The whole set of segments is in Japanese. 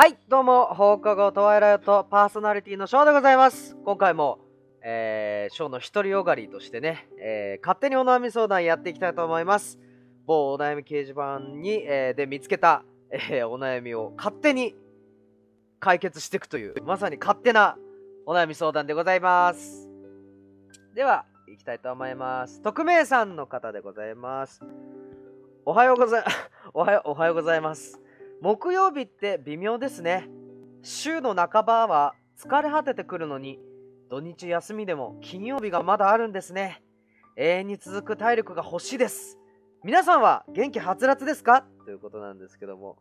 はい、どうも、放課後トワイライトパーソナリティのショーでございます。今回も、えー、ショーの独りよがりとしてね、えー、勝手にお悩み相談やっていきたいと思います。某お悩み掲示板に、えー、で見つけた、えー、お悩みを勝手に解決していくという、まさに勝手なお悩み相談でございます。では、いきたいと思います。匿名さんの方でございます。おはようござい、おはよう、おはようございます。木曜日って微妙ですね。週の半ばは疲れ果ててくるのに、土日休みでも金曜日がまだあるんですね。永遠に続く体力が欲しいです。皆さんは元気はつらつですか？ということなんですけども、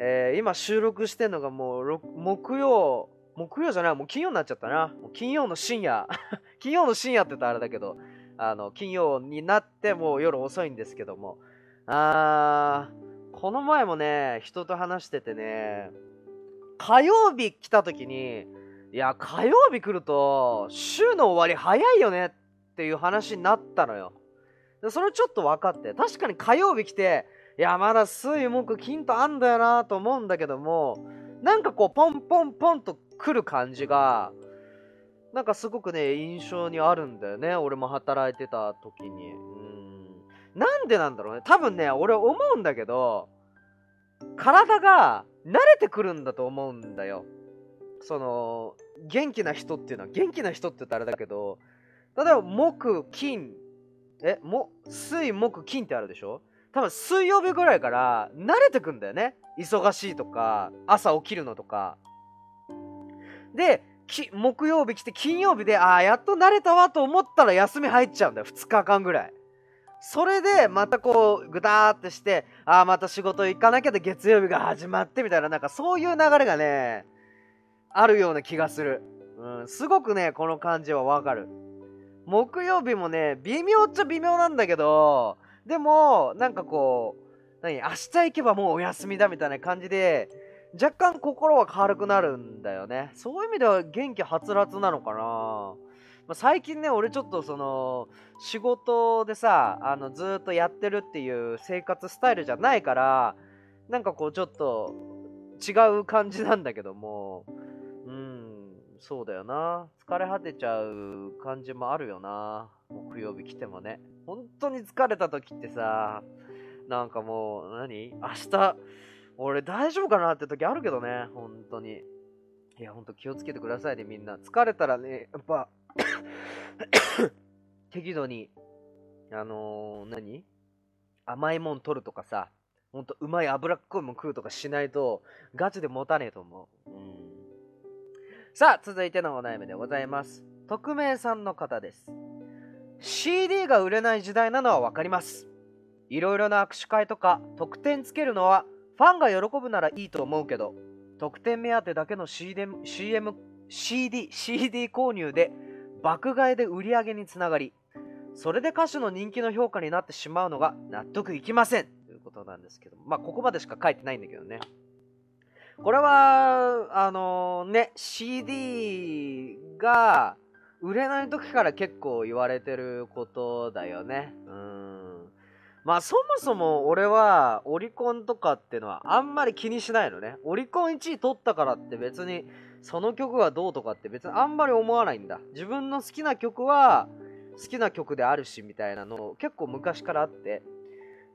えー今収録してんのがもう木曜、木曜じゃない、もう金曜になっちゃったな。もう金曜の深夜、金曜の深夜って言ったらあれだけど、あの、金曜になってもう夜遅いんですけども、あー、この前もね、人と話しててね、火曜日来た時に、いや、火曜日来ると、週の終わり早いよねっていう話になったのよ。それちょっと分かって、確かに火曜日来て、いや、まだ水木金とあんだよなと思うんだけども、なんかこう、ポンポンポンと来る感じが、なんかすごくね、印象にあるんだよね。俺も働いてた時に。うん。なんでなんだろうね。多分ね、俺思うんだけど、体が慣れてくるんだと思うんだよ。その、元気な人っていうのは、元気な人って言ったらあれだけど、例えば、木、金、え、も、水、木、金ってあるでしょ？多分水曜日ぐらいから慣れてくんだよね。忙しいとか、朝起きるのとか。で、き木曜日来て金曜日で、ああ、やっと慣れたわと思ったら休み入っちゃうんだよ。2日間ぐらい。それで、またこう、ぐだーってして、ああ、また仕事行かなきゃで月曜日が始まってみたいな、なんかそういう流れがね、あるような気がする。うん、すごくね、この感じはわかる。木曜日もね、微妙っちゃ微妙なんだけど、でも、なんかこう、何、明日行けばもうお休みだみたいな感じで、若干心は軽くなるんだよね。そういう意味では元気はつらつなのかな。まあ、最近ね、俺ちょっとその、仕事でさ、あの、ずっとやってるっていう生活スタイルじゃないから、なんかこうちょっと違う感じなんだけども、うん、そうだよな。疲れ果てちゃう感じもあるよな。木曜日来てもね。本当に疲れた時ってさ、なんかもう、何？明日、俺大丈夫かなって時あるけどね、本当に。いや、本当気をつけてくださいね、みんな。疲れたらね、やっぱ、適度に、あのー何？甘いもん取るとかさ、ほんとうまい脂っこいもん食うとかしないと、ガチで持たねえと思う。うん。さあ、続いてのお悩みでございます。匿名さんの方です。CD が売れない時代なのはわかります。いろいろな握手会とか特典つけるのはファンが喜ぶならいいと思うけど、特典目当てだけの CM、CM、CD、CD 購入で爆買いで売り上げにつながり、それで歌手の人気の評価になってしまうのが納得いきませんということなんですけど、まあここまでしか書いてないんだけどね。これは、あのね、CD が売れない時から結構言われてることだよね。うん。まあそもそも俺はオリコンとかっていうのはあんまり気にしないのね。オリコン1位取ったからって別にその曲がどうとかって別にあんまり思わないんだ。自分の好きな曲は好きな曲であるしみたいなの結構昔からあって。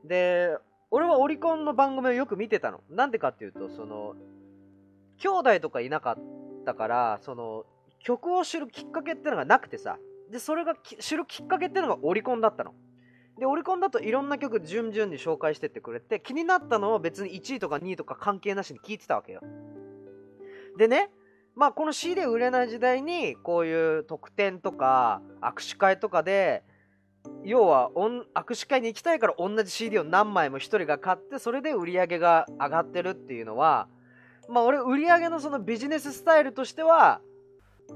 で、俺はオリコンの番組をよく見てたの。なんでかっていうと、その、兄弟とかいなかったから、その、曲を知るきっかけってのがなくてさ。で、それがき知るきっかけってのがオリコンだったの。で、オリコンだといろんな曲順々に紹介してってくれて、気になったのを別に1位とか2位とか関係なしに聞いてたわけよ。でね、まあこの CD 売れない時代に、こういう特典とか握手会とかで、要は握手会に行きたいから同じ CD を何枚も一人が買ってそれで売り上げが上がってるっていうのはまあ俺売り上げのそのビジネススタイルとしては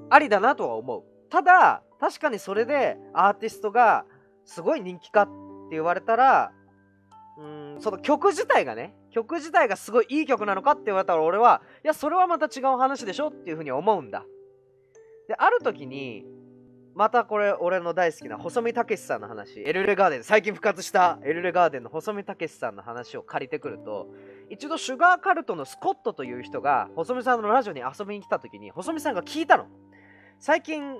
ありだなとは思う。ただ確かにそれでアーティストがすごい人気かって言われたらうんその曲自体がね曲自体がすごいいい曲なのかって言われたら俺はいやそれはまた違う話でしょっていうふうに思うんだ。である時にまたこれ俺の大好きな細見武さんの話エルレガーデン最近復活したエルレガーデンの細見武さんの話を借りてくると一度シュガーカルトのスコットという人が細見さんのラジオに遊びに来た時に細見さんが聞いたの。最近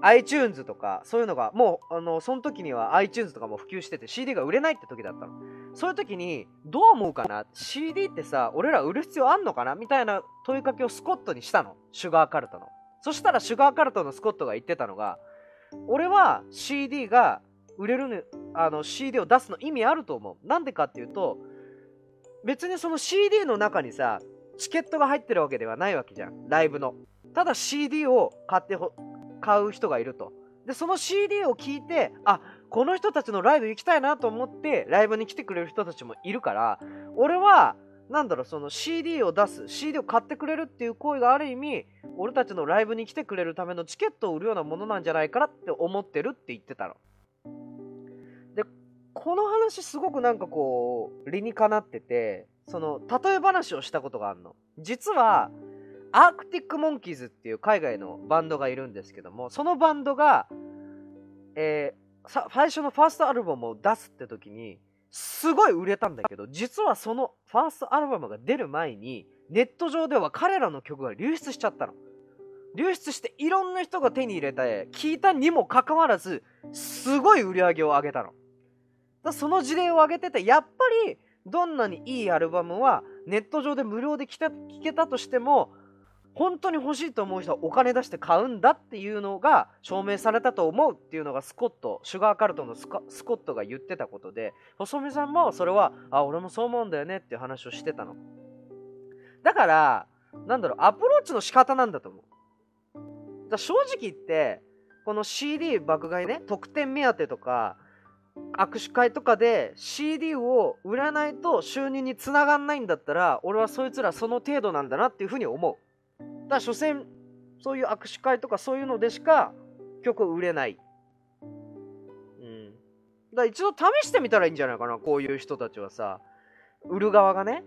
iTunes とかそういうのがもうあのその時には iTunes とかも普及してて CD が売れないって時だったの。そういう時にどう思うかな？CD ってさ俺ら売る必要あんのかな？みたいな問いかけをスコットにしたの。シュガーカルトの。そしたらシュガーカルトのスコットが言ってたのが俺は CD が売れるのあの CD を出すの意味あると思う。なんでかっていうと別にその CD の中にさチケットが入ってるわけではないわけじゃん。ライブの。ただ CD を買って買う人がいると。でその CD を聞いてあこの人たちのライブ行きたいなと思ってライブに来てくれる人たちもいるから俺はなんだろうその CD を出す CD を買ってくれるっていう行為がある意味俺たちのライブに来てくれるためのチケットを売るようなものなんじゃないかなって思ってるって言ってたの。でこの話すごくなんかこう理にかなっててその例え話をしたことがあるの。実はアークティック・モンキーズっていう海外のバンドがいるんですけどもそのバンドが、えー、最初のファーストアルバムを出すって時にすごい売れたんだけど実はそのファーストアルバムが出る前にネット上では彼らの曲が流出しちゃったの。流出していろんな人が手に入れて聞いたにもかかわらずすごい売り上げを上げたの。だその事例を挙げててやっぱりどんなにいいアルバムはネット上で無料で聴けたとしても本当に欲しいと思う人はお金出して買うんだっていうのが証明されたと思うっていうのがスコットシュガーカルトのスコットが言ってたことで細見さんもそれはあ俺もそう思うんだよねっていう話をしてたの。だからなんだろうアプローチの仕方なんだと思う。だ正直言ってこの CD 爆買いね特典目当てとか握手会とかで CD を売らないと収入につながんないんだったら俺はそいつらその程度なんだなっていうふうに思う。だから所詮そういう握手会とかそういうのでしか曲売れない。うん。だ一度試してみたらいいんじゃないかな、こういう人たちはさ。売る側がね。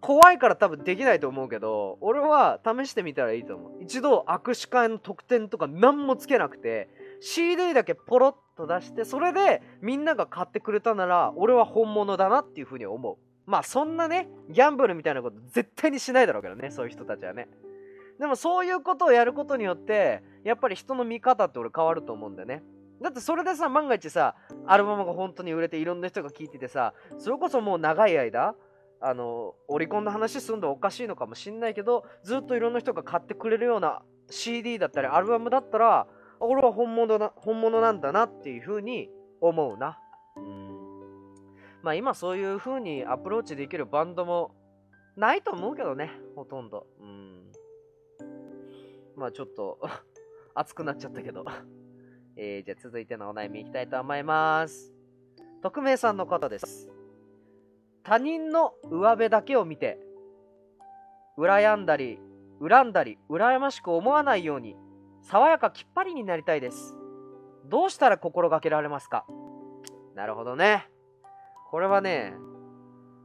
怖いから多分できないと思うけど、俺は試してみたらいいと思う。一度握手会の特典とか何もつけなくて、CD だけポロッと出して、それでみんなが買ってくれたなら、俺は本物だなっていうふうに思う。まあそんなね、ギャンブルみたいなこと絶対にしないだろうけどね、そういう人たちはね。でもそういうことをやることによってやっぱり人の見方って俺変わると思うんだよねだってそれでさ万が一さアルバムが本当に売れていろんな人が聴いててさそれこそもう長い間あのオリコンの話すんのおかしいのかもしんないけどずっといろんな人が買ってくれるような CD だったりアルバムだったら俺は本物な本物なんだなっていう風に思うなまあ今そういう風にアプローチできるバンドもないと思うけどねほとんどうんまあちょっと 熱くなっちゃったけど えー、じゃあ続いてのお悩みいきたいと思います。匿名さんの方です。他人の上辺だけを見て、羨んだり、恨んだり、羨ましく思わないように、爽やかきっぱりになりたいです。どうしたら心がけられますか？なるほどね。これはね、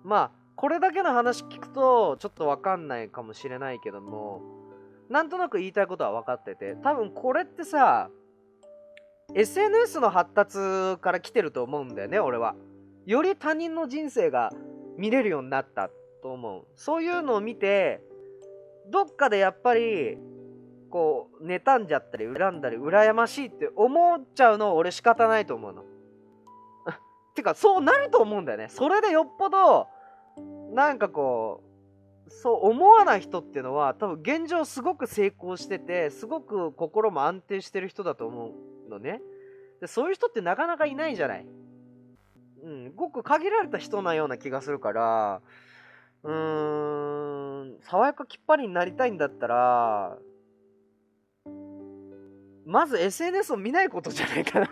まあ、これだけの話聞くと、ちょっとわかんないかもしれないけども、なんとなく言いたいことは分かってて多分これってさ SNS の発達から来てると思うんだよね俺は。より他人の人生が見れるようになったと思う。そういうのを見てどっかでやっぱりこう妬んじゃったり恨んだり羨ましいって思っちゃうの俺仕方ないと思うの。てかそうなると思うんだよね。それでよっぽどなんかこうそう思わない人っていうのは多分現状すごく成功しててすごく心も安定してる人だと思うのね。でそういう人ってなかなかいないじゃない。うんごく限られた人なような気がするからうーん爽やかきっぱりになりたいんだったらまず SNS を見ないことじゃないかな。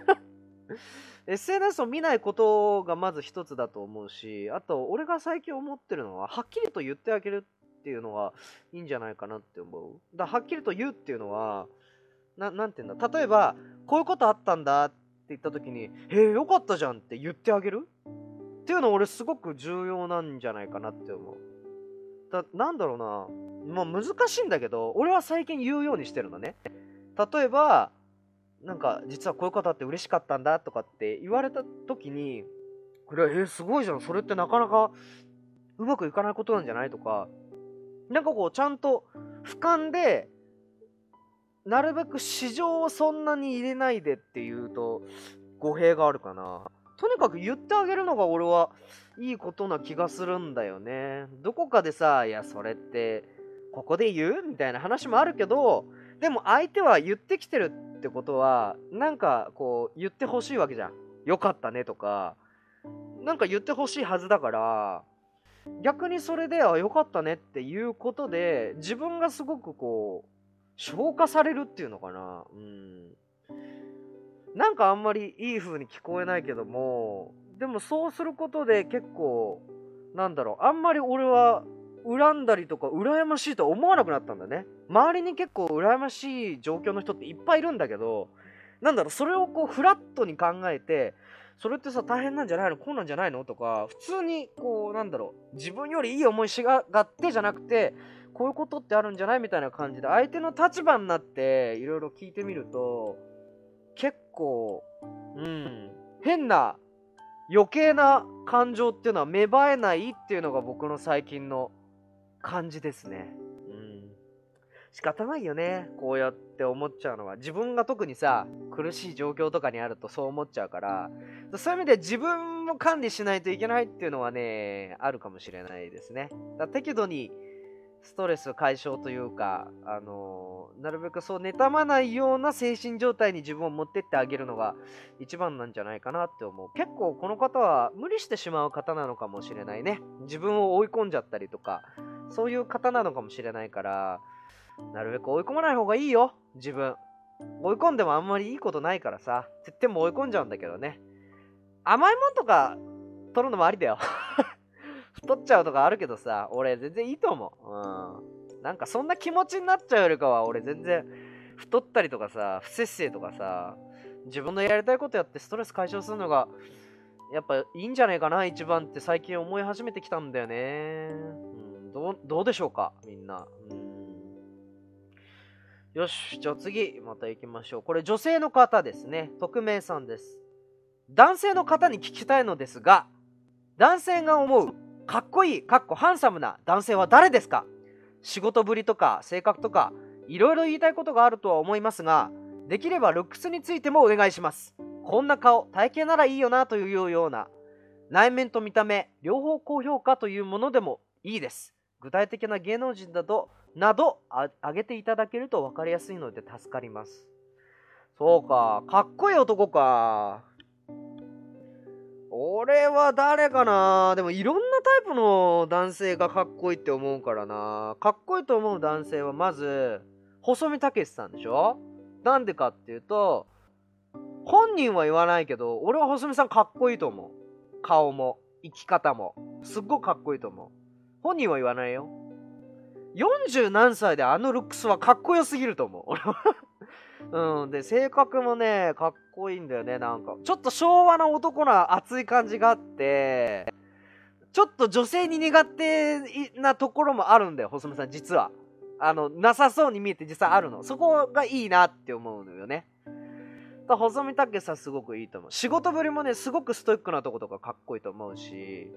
SNS を見ないことがまず一つだと思うし、あと、俺が最近思ってるのは、はっきりと言ってあげるっていうのがいいんじゃないかなって思う。だはっきりと言うっていうのは、ななんて言うんだ、例えば、こういうことあったんだって言った時に、へえ、よかったじゃんって言ってあげる？っていうの俺すごく重要なんじゃないかなって思う。だなんだろうな、まあ難しいんだけど、俺は最近言うようにしてるのね。例えば、なんか実はこういうことあって嬉しかったんだとかって言われた時にこれはえー、すごいじゃんそれってなかなかうまくいかないことなんじゃないとかなんかこうちゃんと俯瞰でなるべく市場をそんなに入れないでっていうと語弊があるかな。とにかく言ってあげるのが俺はいいことな気がするんだよね。どこかでさいやそれってここで言うみたいな話もあるけどでも相手は言ってきてるってことはなんかこう言ってほしいわけじゃん。よかったねとか。なんか言ってほしいはずだから逆にそれであよかったねっていうことで自分がすごくこう消化されるっていうのかな。うん。なんかあんまりいい風に聞こえないけどもでもそうすることで結構なんだろうあんまり俺は恨んだりとか羨ましいとは思わなくなったんだね。周りに結構羨ましい状況の人っていっぱいいるんだけどなんだろうそれをこうフラットに考えてそれってさ大変なんじゃないの？こうなんじゃないの？とか普通にこうなんだろう自分よりいい思いしがってじゃなくてこういうことってあるんじゃない？みたいな感じで相手の立場になっていろいろ聞いてみると結構うん変な余計な感情っていうのは芽生えないっていうのが僕の最近の感じですね。うん。仕方ないよね。こうやって思っちゃうのは。自分が特にさ、苦しい状況とかにあるとそう思っちゃうから、そういう意味で自分も管理しないといけないっていうのはね、あるかもしれないですね。だ適度にストレス解消というか、あのー、なるべくそう妬まないような精神状態に自分を持ってってあげるのが一番なんじゃないかなって思う。結構この方は無理してしまう方なのかもしれないね。自分を追い込んじゃったりとか、そういう方なのかもしれないから、なるべく追い込まない方がいいよ、自分。追い込んでもあんまりいいことないからさ、って言っても追い込んじゃうんだけどね。甘いもんとか取るのもありだよ 太っちゃうとかあるけどさ、俺全然いいと思う。うん。なんかそんな気持ちになっちゃうよりかは、俺全然太ったりとかさ、不節制とかさ、自分のやりたいことやってストレス解消するのが、やっぱいいんじゃないかな、一番って最近思い始めてきたんだよね。うん、どう、どうでしょうか、みんな。うん。よし、じゃあ次、また行きましょう。これ女性の方ですね。匿名さんです。男性の方に聞きたいのですが、男性が思うかっこいい、かっこハンサムな男性は誰ですか？仕事ぶりとか性格とか、いろいろ言いたいことがあるとは思いますが、できればルックスについてもお願いします。こんな顔、体型ならいいよなというような、内面と見た目、両方高評価というものでもいいです。具体的な芸能人だと、など、あげていただけると分かりやすいので助かります。そうか、かっこいい男か。俺は誰かなでもいろんなタイプの男性がかっこいいって思うからな。かっこいいと思う男性はまず、細見武さんでしょ？なんでかっていうと、本人は言わないけど、俺は細見さんかっこいいと思う。顔も、生き方も。すっごくかっこいいと思う。本人は言わないよ。40何歳であのルックスはかっこよすぎると思う。俺 はうん。で、性格もね、かっこいいんだよね、なんか。ちょっと昭和な男の熱い感じがあって、ちょっと女性に苦手なところもあるんだよ、細見さん、実は。あの、なさそうに見えて実際あるの。そこがいいなって思うのよね。だ細見武さんすごくいいと思う。仕事ぶりもね、すごくストイックなとことかかっこいいと思うし、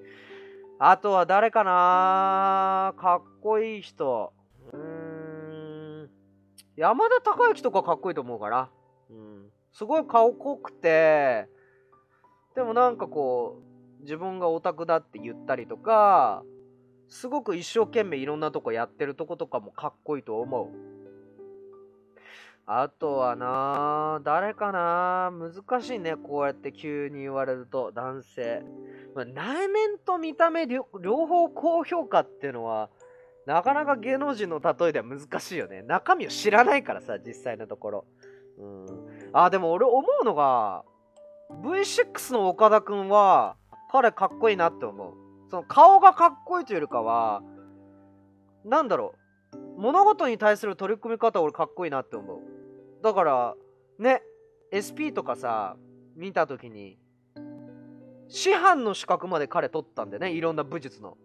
あとは誰かな？かっこいい人。うーん。山田孝之とかかっこいいと思うから。うん。すごい顔濃くて、でもなんかこう、自分がオタクだって言ったりとか、すごく一生懸命いろんなとこやってるとことかもかっこいいと思う。あとはな誰かな？難しいね。こうやって急に言われると、男性。まあ、内面と見た目両方高評価っていうのは、なかなか芸能人の例えでは難しいよね。中身を知らないからさ、実際のところ。うん。あ、でも俺思うのが、V6 の岡田くんは、彼かっこいいなって思う。その顔がかっこいいというよりかは、なんだろう。物事に対する取り組み方俺かっこいいなって思う。だから、ね、SP とかさ、見た時に、師範の資格まで彼取ったんでね、いろんな武術の。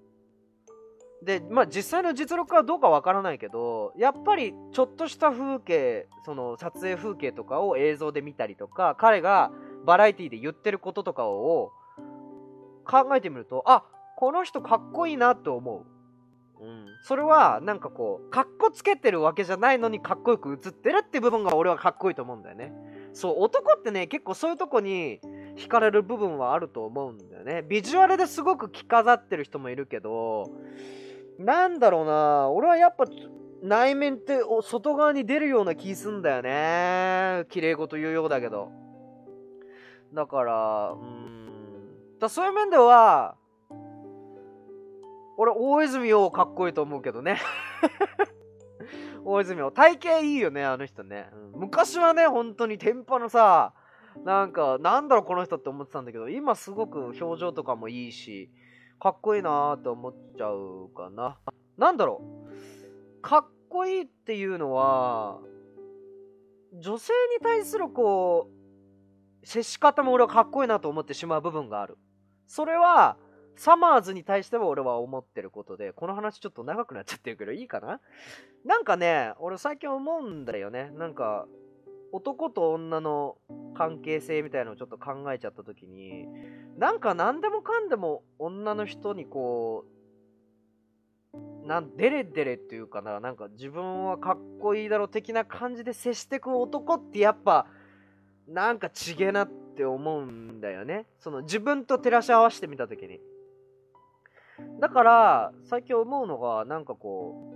でまあ実際の実力はどうかわからないけどやっぱりちょっとした風景その撮影風景とかを映像で見たりとか彼がバラエティで言ってることとかを考えてみるとあこの人かっこいいなって思う。うん、それはなんかこうかっこつけてるわけじゃないのにかっこよく映ってるって部分が俺はかっこいいと思うんだよねそう男ってね結構そういうとこに惹かれる部分はあると思うんだよね。ビジュアルですごく着飾ってる人もいるけどなんだろうな俺はやっぱ内面って外側に出るような気すんだよね。綺麗事言うようだけど。だからうん。だそういう面では俺、大泉洋かっこいいと思うけどね。大泉洋。体型いいよね、あの人ね。うん、昔はね、本当に天パのさ、なんか、なんだろう、この人って思ってたんだけど、今すごく表情とかもいいし、かっこいいなーって思っちゃうかな。なんだろう。かっこいいっていうのは、女性に対するこう、接し方も俺はかっこいいなと思ってしまう部分がある。それは、サマーズに対しては俺は思ってることで、この話ちょっと長くなっちゃってるけどいいかな？なんかね、俺最近思うんだよね。なんか、男と女の関係性みたいのをちょっと考えちゃった時に、なんか何でもかんでも女の人にこう、なんデレデレっていうかな、なんか自分はかっこいいだろ的な感じで接してく男ってやっぱ、なんかちげなって思うんだよね。その自分と照らし合わせてみた時に。だから最近思うのがなんかこ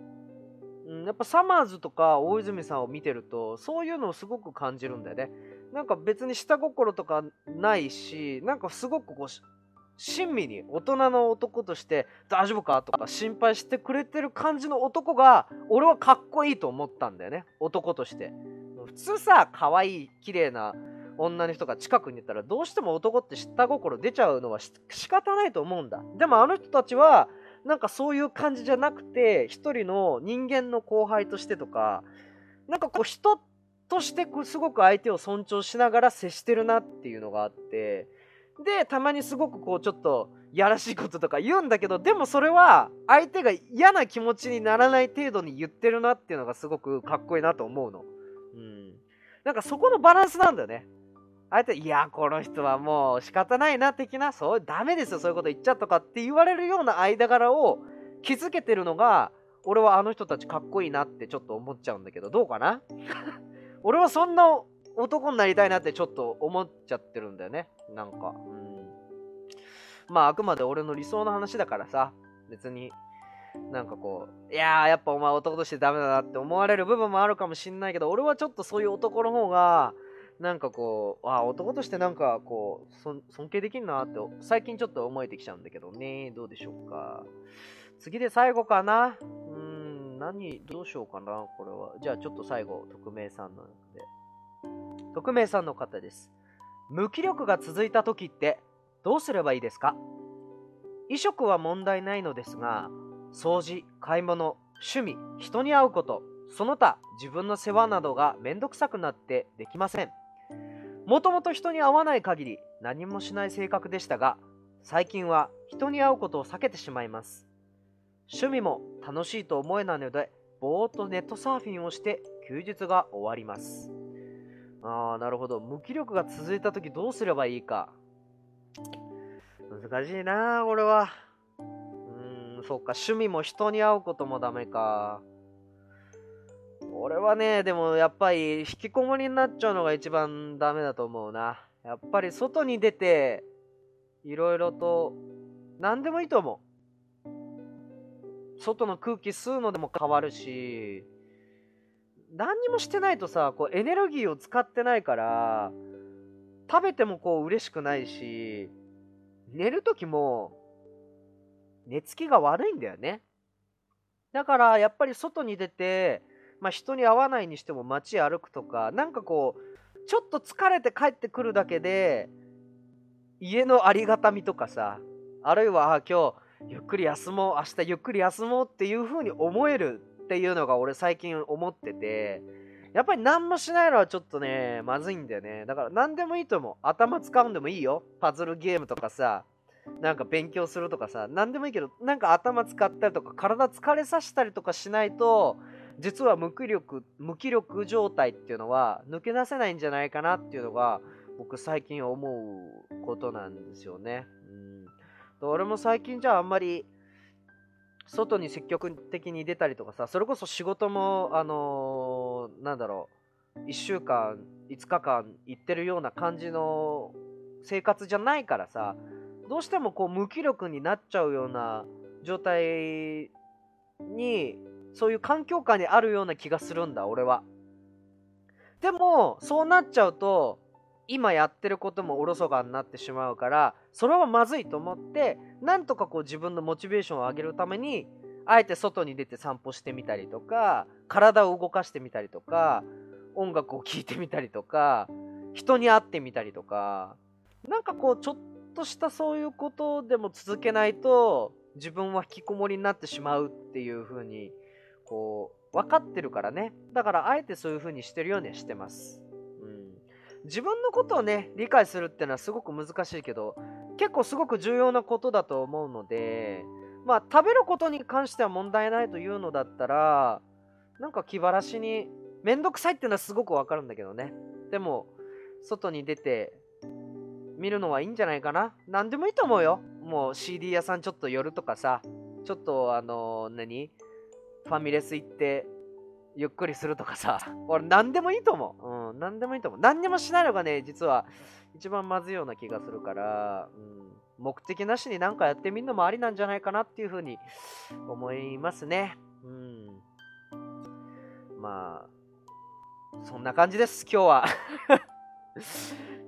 う、うん、やっぱサマーズとか大泉さんを見てるとそういうのをすごく感じるんだよね。なんか別に下心とかないしなんかすごくこう親身に大人の男として大丈夫かとか心配してくれてる感じの男が俺はかっこいいと思ったんだよね。男として。普通さ可愛い綺麗な女の人が近くにいたらどうしても男って下心出ちゃうのは仕方ないと思うんだでもあの人たちはなんかそういう感じじゃなくて一人の人間の後輩としてとかなんかこう人としてすごく相手を尊重しながら接してるなっていうのがあってでたまにすごくこうちょっとやらしいこととか言うんだけどでもそれは相手が嫌な気持ちにならない程度に言ってるなっていうのがすごくかっこいいなと思うの。うん。なんかそこのバランスなんだよね。あえて、いや、この人はもう仕方ないな、的な、そう、ダメですよ、そういうこと言っちゃったかって言われるような間柄を築けてるのが、俺はあの人たちかっこいいなってちょっと思っちゃうんだけど、どうかな？俺はそんな男になりたいなってちょっと思っちゃってるんだよね。なんか。うん。まあ、あくまで俺の理想の話だからさ、別に、なんかこう、いやー、やっぱお前男としてダメだなって思われる部分もあるかもしんないけど、俺はちょっとそういう男の方が、なんかこう、あ男としてなんかこう、尊敬できるなって最近ちょっと思えてきちゃうんだけどね。どうでしょうか。次で最後かな。うん、何、どうしようかな、これは。じゃあちょっと最後、匿名さんので。匿名さんの方です。無気力が続いた時ってどうすればいいですか？衣食は問題ないのですが、掃除、買い物、趣味、人に会うこと、その他自分の世話などがめんどくさくなってできません。もともと人に会わない限り何もしない性格でしたが、最近は人に会うことを避けてしまいます。趣味も楽しいと思えないので、ぼーっとネットサーフィンをして休日が終わります。ああ、なるほど。無気力が続いた時どうすればいいか。難しいなこれは。うん、そっか。趣味も人に会うこともダメか。俺はね、でもやっぱり引きこもりになっちゃうのが一番ダメだと思うな。やっぱり外に出て、いろいろと、何でもいいと思う。外の空気吸うのでも変わるし、何にもしてないとさ、こうエネルギーを使ってないから、食べてもこう嬉しくないし、寝るときも、寝つきが悪いんだよね。だからやっぱり外に出て、まあ、人に会わないにしても街歩くとかなんかこうちょっと疲れて帰ってくるだけで家のありがたみとかさあるいはあ今日ゆっくり休もう明日ゆっくり休もうっていう風に思えるっていうのが俺最近思っててやっぱり何もしないのはちょっとねまずいんだよね。だから何でもいいと思う。頭使うんでもいいよ。パズルゲームとかさなんか勉強するとかさ、何でもいいけど、なんか頭使ったりとか、体疲れさせたりとかしないと、実は無気力、無気力状態っていうのは抜け出せないんじゃないかなっていうのが、僕最近思うことなんですよね。うん。俺も最近じゃああんまり、外に積極的に出たりとかさ、それこそ仕事も、あのー、なんだろう、1週間、5日間行ってるような感じの生活じゃないからさ、どうしてもこう無気力になっちゃうような状態にそういう環境下にあるような気がするんだ俺は。でもそうなっちゃうと今やってることもおろそかになってしまうからそれはまずいと思ってなんとかこう自分のモチベーションを上げるためにあえて外に出て散歩してみたりとか体を動かしてみたりとか音楽を聴いてみたりとか人に会ってみたりとかなんかこうちょっとしたそういうことでも続けないと自分は引きこもりになってしまうっていう風にこう分かってるからね。だからあえてそういう風にしてるようにはしてます、うん、自分のことをね理解するっていうのはすごく難しいけど結構すごく重要なことだと思うのでまあ食べることに関しては問題ないというのだったらなんか気晴らしにめんどくさいっていうのはすごくわかるんだけどね。でも外に出て見るのはいいんじゃないかな。何でもいいと思うよ。もう CD 屋さんちょっと寄るとかさ、ちょっとあのー、何？ファミレス行ってゆっくりするとかさ、俺何でもいいと思う。うん、何でもいいと思う。何にもしないのがね、実は一番まずいような気がするから、うん、目的なしに何かやってみるのもありなんじゃないかなっていうふうに思いますね。うん。まあ、そんな感じです、今日は。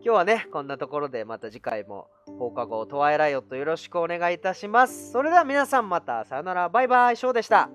今日はね、こんなところでまた次回も放課後トワイライオットよろしくお願いいたします。それでは皆さんまたさよなら、バイバイ、ショーでした。